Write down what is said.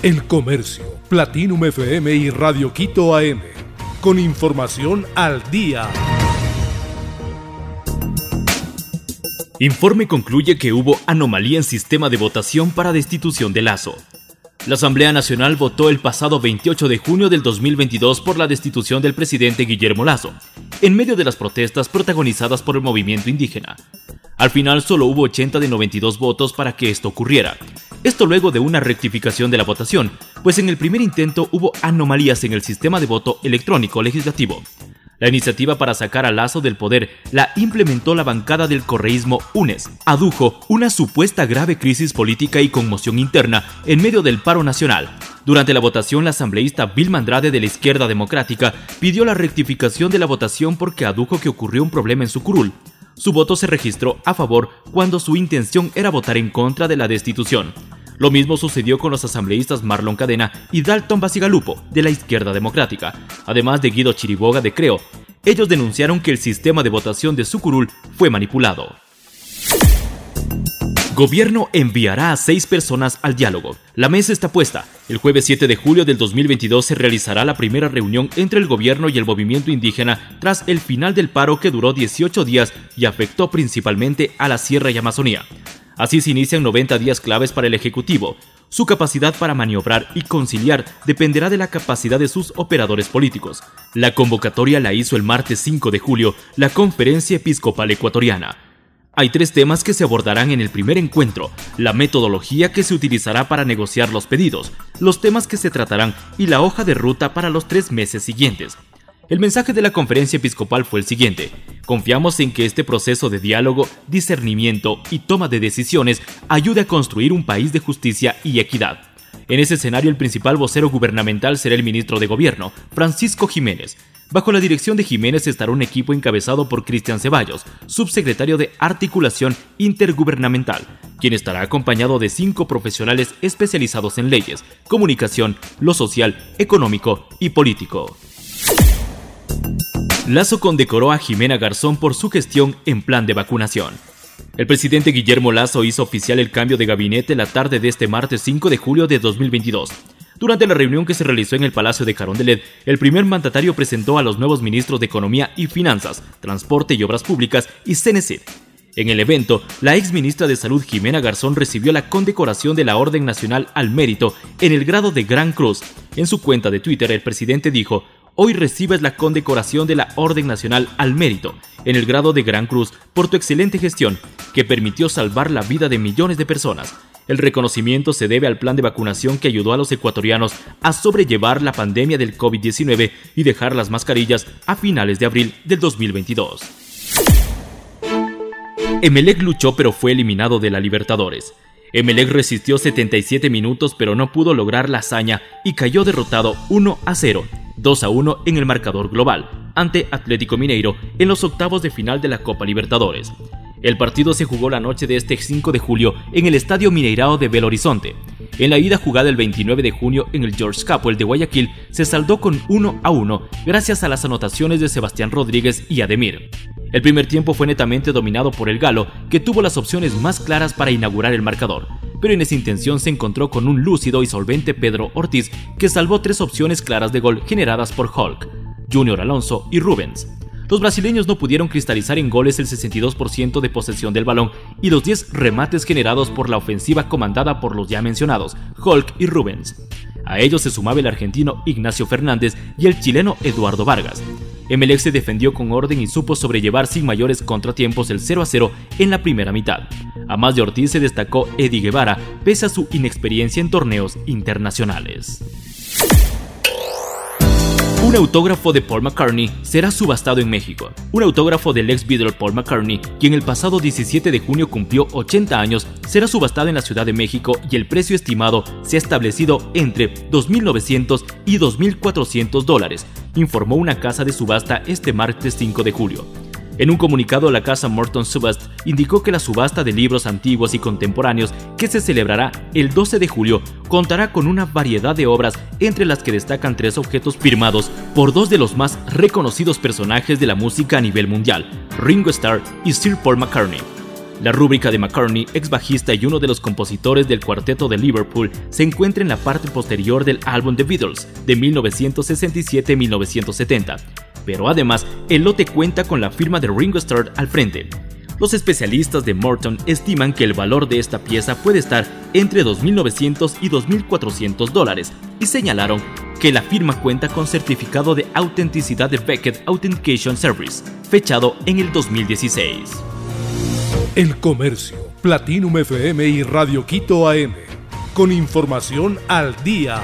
El Comercio, Platinum FM y Radio Quito AM. Con información al día. Informe concluye que hubo anomalía en sistema de votación para destitución de Lazo. La Asamblea Nacional votó el pasado 28 de junio del 2022 por la destitución del presidente Guillermo Lazo, en medio de las protestas protagonizadas por el movimiento indígena. Al final solo hubo 80 de 92 votos para que esto ocurriera. Esto luego de una rectificación de la votación, pues en el primer intento hubo anomalías en el sistema de voto electrónico legislativo. La iniciativa para sacar a Lazo del poder la implementó la bancada del correísmo UNES. Adujo una supuesta grave crisis política y conmoción interna en medio del paro nacional. Durante la votación, la asambleísta Vilma Andrade de la Izquierda Democrática pidió la rectificación de la votación porque adujo que ocurrió un problema en su curul. Su voto se registró a favor cuando su intención era votar en contra de la destitución. Lo mismo sucedió con los asambleístas Marlon Cadena y Dalton Basigalupo, de la Izquierda Democrática, además de Guido Chiriboga de Creo. Ellos denunciaron que el sistema de votación de Sucurul fue manipulado. Gobierno enviará a seis personas al diálogo. La mesa está puesta. El jueves 7 de julio del 2022 se realizará la primera reunión entre el gobierno y el movimiento indígena tras el final del paro que duró 18 días y afectó principalmente a la Sierra y Amazonía. Así se inician 90 días claves para el Ejecutivo. Su capacidad para maniobrar y conciliar dependerá de la capacidad de sus operadores políticos. La convocatoria la hizo el martes 5 de julio la Conferencia Episcopal Ecuatoriana. Hay tres temas que se abordarán en el primer encuentro, la metodología que se utilizará para negociar los pedidos, los temas que se tratarán y la hoja de ruta para los tres meses siguientes. El mensaje de la conferencia episcopal fue el siguiente. Confiamos en que este proceso de diálogo, discernimiento y toma de decisiones ayude a construir un país de justicia y equidad. En ese escenario el principal vocero gubernamental será el ministro de Gobierno, Francisco Jiménez. Bajo la dirección de Jiménez estará un equipo encabezado por Cristian Ceballos, subsecretario de Articulación Intergubernamental, quien estará acompañado de cinco profesionales especializados en leyes, comunicación, lo social, económico y político. Lazo condecoró a Jimena Garzón por su gestión en plan de vacunación. El presidente Guillermo Lazo hizo oficial el cambio de gabinete la tarde de este martes 5 de julio de 2022. Durante la reunión que se realizó en el Palacio de Carondelet, el primer mandatario presentó a los nuevos ministros de Economía y Finanzas, Transporte y Obras Públicas y CNC. En el evento, la ex ministra de Salud Jimena Garzón recibió la condecoración de la Orden Nacional al Mérito en el grado de Gran Cruz. En su cuenta de Twitter, el presidente dijo, hoy recibes la condecoración de la Orden Nacional al Mérito, en el grado de Gran Cruz, por tu excelente gestión, que permitió salvar la vida de millones de personas. El reconocimiento se debe al plan de vacunación que ayudó a los ecuatorianos a sobrellevar la pandemia del COVID-19 y dejar las mascarillas a finales de abril del 2022. Emelec luchó pero fue eliminado de la Libertadores. Emelec resistió 77 minutos pero no pudo lograr la hazaña y cayó derrotado 1 a 0 2 a 1 en el marcador global, ante Atlético Mineiro en los octavos de final de la Copa Libertadores. El partido se jugó la noche de este 5 de julio en el Estadio Mineirao de Belo Horizonte. En la ida jugada el 29 de junio en el George Capwell de Guayaquil se saldó con 1 a 1 gracias a las anotaciones de Sebastián Rodríguez y Ademir. El primer tiempo fue netamente dominado por el Galo, que tuvo las opciones más claras para inaugurar el marcador pero en esa intención se encontró con un lúcido y solvente Pedro Ortiz que salvó tres opciones claras de gol generadas por Hulk, Junior Alonso y Rubens. Los brasileños no pudieron cristalizar en goles el 62% de posesión del balón y los 10 remates generados por la ofensiva comandada por los ya mencionados, Hulk y Rubens. A ellos se sumaba el argentino Ignacio Fernández y el chileno Eduardo Vargas. Emelec se defendió con orden y supo sobrellevar sin mayores contratiempos el 0 a 0 en la primera mitad. A más de Ortiz se destacó Eddie Guevara, pese a su inexperiencia en torneos internacionales. Un autógrafo de Paul McCartney será subastado en México. Un autógrafo del ex Beatle Paul McCartney, quien el pasado 17 de junio cumplió 80 años, será subastado en la Ciudad de México y el precio estimado se ha establecido entre 2.900 y 2.400 dólares, informó una casa de subasta este martes 5 de julio. En un comunicado, la casa Morton Subast indicó que la subasta de libros antiguos y contemporáneos que se celebrará el 12 de julio contará con una variedad de obras entre las que destacan tres objetos firmados por dos de los más reconocidos personajes de la música a nivel mundial, Ringo Starr y Sir Paul McCartney. La rúbrica de McCartney, ex bajista y uno de los compositores del cuarteto de Liverpool, se encuentra en la parte posterior del álbum The Beatles de 1967-1970, pero además el lote cuenta con la firma de Ringo Starr al frente. Los especialistas de Morton estiman que el valor de esta pieza puede estar entre 2.900 y 2.400 dólares y señalaron que la firma cuenta con certificado de autenticidad de Beckett Authentication Service, fechado en el 2016. El Comercio, Platinum FM y Radio Quito AM, con información al día.